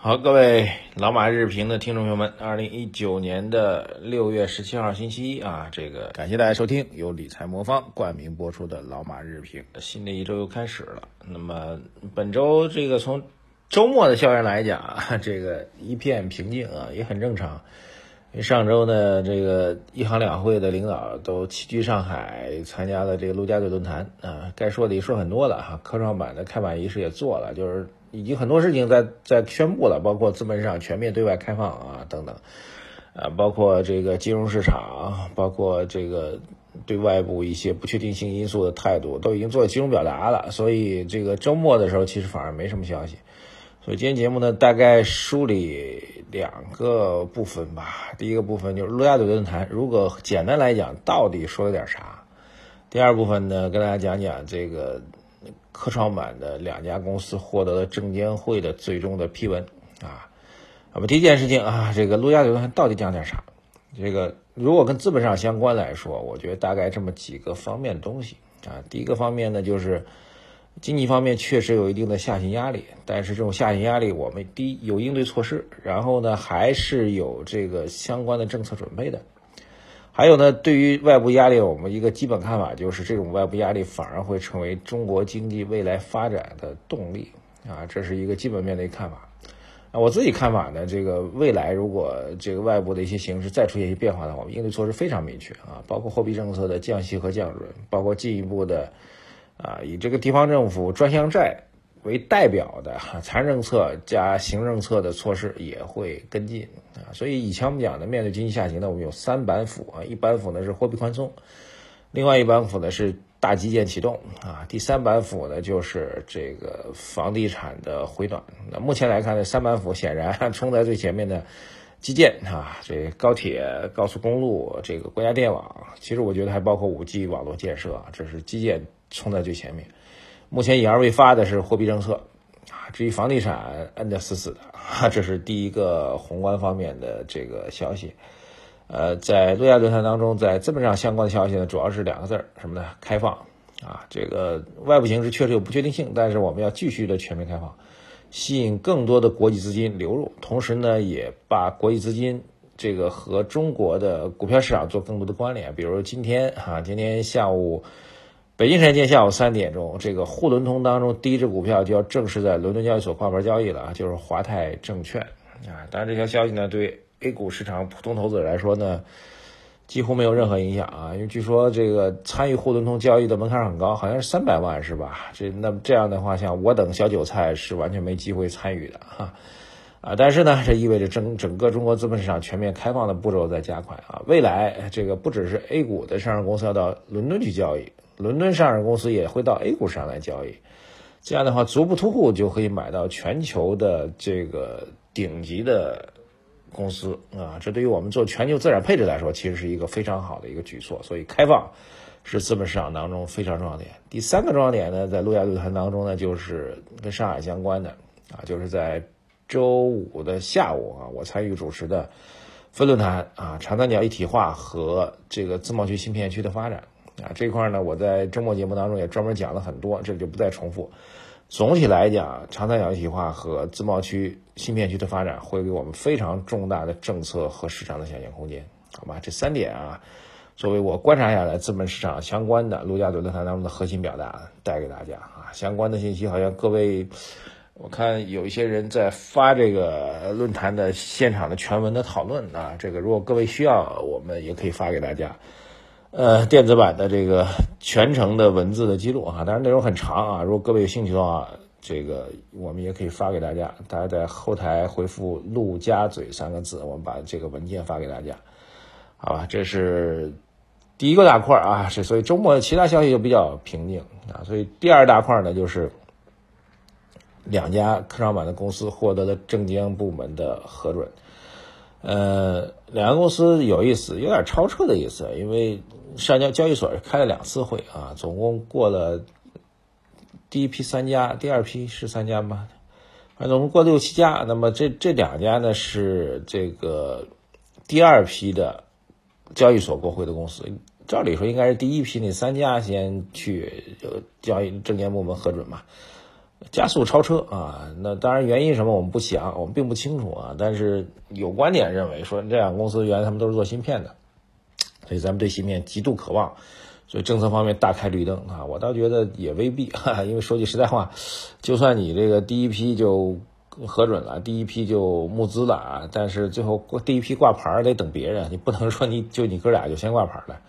好，各位老马日评的听众朋友们，二零一九年的六月十七号星期一啊，这个感谢大家收听由理财魔方冠名播出的老马日评。新的一周又开始了，那么本周这个从周末的效应来讲，这个一片平静啊，也很正常。因为上周呢，这个一行两会的领导都齐聚上海，参加了这个陆家嘴论坛啊，该说的也说很多了哈。科创板的开板仪式也做了，就是。已经很多事情在在宣布了，包括资本市场全面对外开放啊等等，啊，包括这个金融市场，包括这个对外部一些不确定性因素的态度，都已经做了集中表达了。所以这个周末的时候，其实反而没什么消息。所以今天节目呢，大概梳理两个部分吧。第一个部分就是陆家嘴论坛，如果简单来讲，到底说了点啥？第二部分呢，跟大家讲讲这个。科创板的两家公司获得了证监会的最终的批文啊。那么第一件事情啊，这个陆家嘴到底讲点啥？这个如果跟资本上相关来说，我觉得大概这么几个方面的东西啊。第一个方面呢，就是经济方面确实有一定的下行压力，但是这种下行压力我们第一有应对措施，然后呢还是有这个相关的政策准备的。还有呢，对于外部压力，我们一个基本看法就是，这种外部压力反而会成为中国经济未来发展的动力啊，这是一个基本面的一个看法。啊，我自己看法呢，这个未来如果这个外部的一些形势再出现一些变化的话，我们应对措施非常明确啊，包括货币政策的降息和降准，包括进一步的啊，以这个地方政府专项债。为代表的财政策加行政策的措施也会跟进啊，所以以前我们讲的面对经济下行呢，我们有三板斧啊，一板斧呢是货币宽松，另外一板斧呢是大基建启动啊，第三板斧呢就是这个房地产的回暖。那目前来看呢，三板斧显然冲在最前面的基建啊，这高铁、高速公路、这个国家电网，其实我觉得还包括五 G 网络建设啊，这是基建冲在最前面。目前隐而未发的是货币政策，啊，至于房地产摁得死死的，啊，这是第一个宏观方面的这个消息。呃，在陆家论坛当中，在资本上相关的消息呢，主要是两个字儿，什么呢？开放。啊，这个外部形势确实有不确定性，但是我们要继续的全面开放，吸引更多的国际资金流入，同时呢，也把国际资金这个和中国的股票市场做更多的关联。比如今天，哈，今天下午。北京时间下午三点钟，这个沪伦通当中第一只股票就要正式在伦敦交易所挂牌交易了啊，就是华泰证券啊。当然，这条消息呢，对 A 股市场普通投资者来说呢，几乎没有任何影响啊。因为据说这个参与沪伦通交易的门槛很高，好像是三百万是吧？这那这样的话，像我等小韭菜是完全没机会参与的哈。啊但是呢，这意味着整整个中国资本市场全面开放的步骤在加快啊。未来这个不只是 A 股的上市公司要到伦敦去交易。伦敦上市公司也会到 A 股上来交易，这样的话足不出户就可以买到全球的这个顶级的公司啊！这对于我们做全球资产配置来说，其实是一个非常好的一个举措。所以开放是资本市场当中非常重要的点。第三个重要点呢，在陆家论坛当中呢，就是跟上海相关的啊，就是在周五的下午啊，我参与主持的分论坛啊，长三角一体化和这个自贸区新片区的发展。啊，这块呢，我在周末节目当中也专门讲了很多，这里就不再重复。总体来讲，长三角一体化和自贸区新片区的发展会给我们非常重大的政策和市场的想象空间，好吧？这三点啊，作为我观察下来资本市场相关的陆家嘴论坛当中的核心表达，带给大家啊。相关的信息好像各位，我看有一些人在发这个论坛的现场的全文的讨论啊，这个如果各位需要，我们也可以发给大家。呃，电子版的这个全程的文字的记录啊，当然内容很长啊。如果各位有兴趣的话，这个我们也可以发给大家。大家在后台回复“陆家嘴”三个字，我们把这个文件发给大家，好吧？这是第一个大块啊，是所以周末其他消息就比较平静啊。所以第二大块呢，就是两家科创板的公司获得了证监部门的核准。呃，两个公司有意思，有点超车的意思，因为上交交易所开了两次会啊，总共过了第一批三家，第二批是三家吗？反正总共过六七家。那么这这两家呢是这个第二批的交易所过会的公司。照理说应该是第一批那三家先去交易证监部门核准嘛，加速超车啊！那当然原因什么我们不想，我们并不清楚啊。但是有观点认为说这两个公司原来他们都是做芯片的，所以咱们对芯片极度渴望。所以政策方面大开绿灯啊，我倒觉得也未必，哈哈，因为说句实在话，就算你这个第一批就核准了，第一批就募资了啊，但是最后第一批挂牌得等别人，你不能说你就你哥俩就先挂牌了。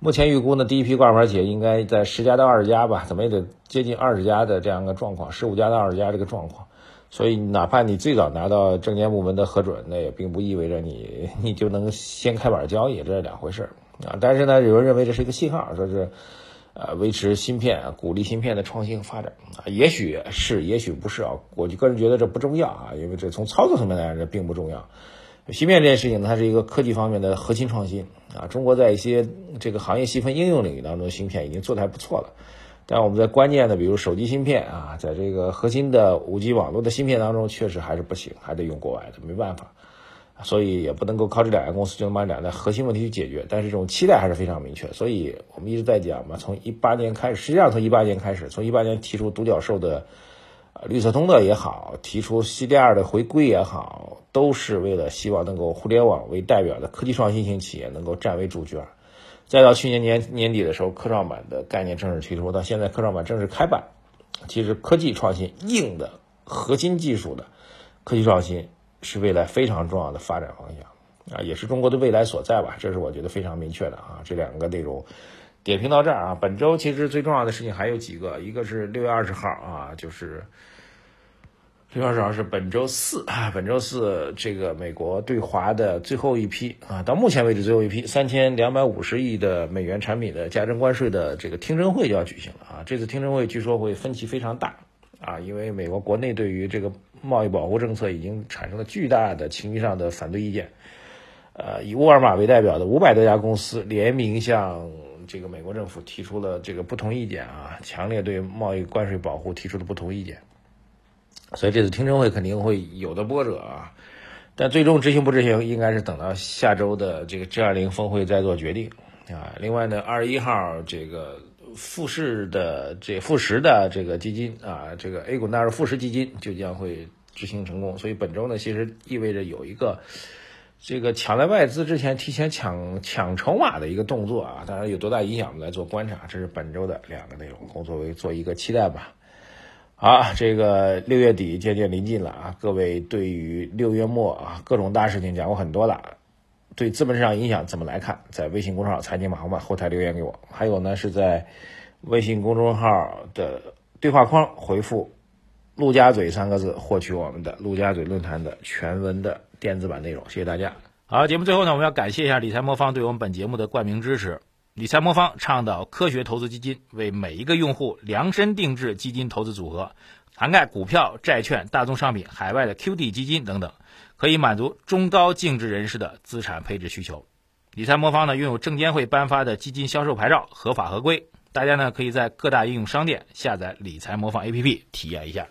目前预估呢，第一批挂牌企业应该在十家到二十家吧，怎么也得接近二十家的这样一个状况，十五家到二十家这个状况。所以哪怕你最早拿到证监部门的核准，那也并不意味着你 你就能先开板交易，这是两回事儿。啊，但是呢，有人认为这是一个信号，说是，呃，维持芯片、鼓励芯片的创新发展啊，也许是，也许不是啊。我就个人觉得这不重要啊，因为这从操作层面来讲，这并不重要。芯片这件事情呢，它是一个科技方面的核心创新啊。中国在一些这个行业细分应用领域当中，芯片已经做得还不错了。但我们在关键的，比如手机芯片啊，在这个核心的五 G 网络的芯片当中，确实还是不行，还得用国外的，没办法。所以也不能够靠这两家公司就能把两大核心问题去解决，但是这种期待还是非常明确。所以我们一直在讲嘛，从一八年开始，实际上从一八年开始，从一八年提出独角兽的绿色通的也好，提出 CDR 的回归也好，都是为了希望能够互联网为代表的科技创新型企业能够占为主角。再到去年年年底的时候，科创板的概念正式推出，到现在科创板正式开板，其实科技创新硬的核心技术的科技创新。是未来非常重要的发展方向啊，也是中国的未来所在吧？这是我觉得非常明确的啊。这两个内容点评到这儿啊。本周其实最重要的事情还有几个，一个是六月二十号啊，就是六月二十号是本周四啊，本周四这个美国对华的最后一批啊，到目前为止最后一批三千两百五十亿的美元产品的加征关税的这个听证会就要举行了啊。这次听证会据说会分歧非常大啊，因为美国国内对于这个。贸易保护政策已经产生了巨大的情绪上的反对意见，呃，以沃尔玛为代表的五百多家公司联名向这个美国政府提出了这个不同意见啊，强烈对贸易关税保护提出的不同意见，所以这次听证会肯定会有的波折啊，但最终执行不执行，应该是等到下周的这个 G 二零峰会再做决定啊。另外呢，二十一号这个。富士的这富时的这个基金啊，这个 A 股纳入富时基金就将会执行成功，所以本周呢，其实意味着有一个这个抢在外资之前提前抢抢筹码的一个动作啊，当然有多大影响，我们来做观察。这是本周的两个内容，工作为做一个期待吧。好，这个六月底渐渐临近了啊，各位对于六月末啊各种大事情讲过很多了，对资本市场影响怎么来看？在微信公众号“财经马后炮”后台留言给我，还有呢是在。微信公众号的对话框回复“陆家嘴”三个字，获取我们的陆家嘴论坛的全文的电子版内容。谢谢大家。好，节目最后呢，我们要感谢一下理财魔方对我们本节目的冠名支持。理财魔方倡导科学投资基金，为每一个用户量身定制基金投资组合，涵盖股票、债券、大宗商品、海外的 QD 基金等等，可以满足中高净值人士的资产配置需求。理财魔方呢，拥有证监会颁发的基金销售牌照，合法合规。大家呢可以在各大应用商店下载理财魔方 APP 体验一下。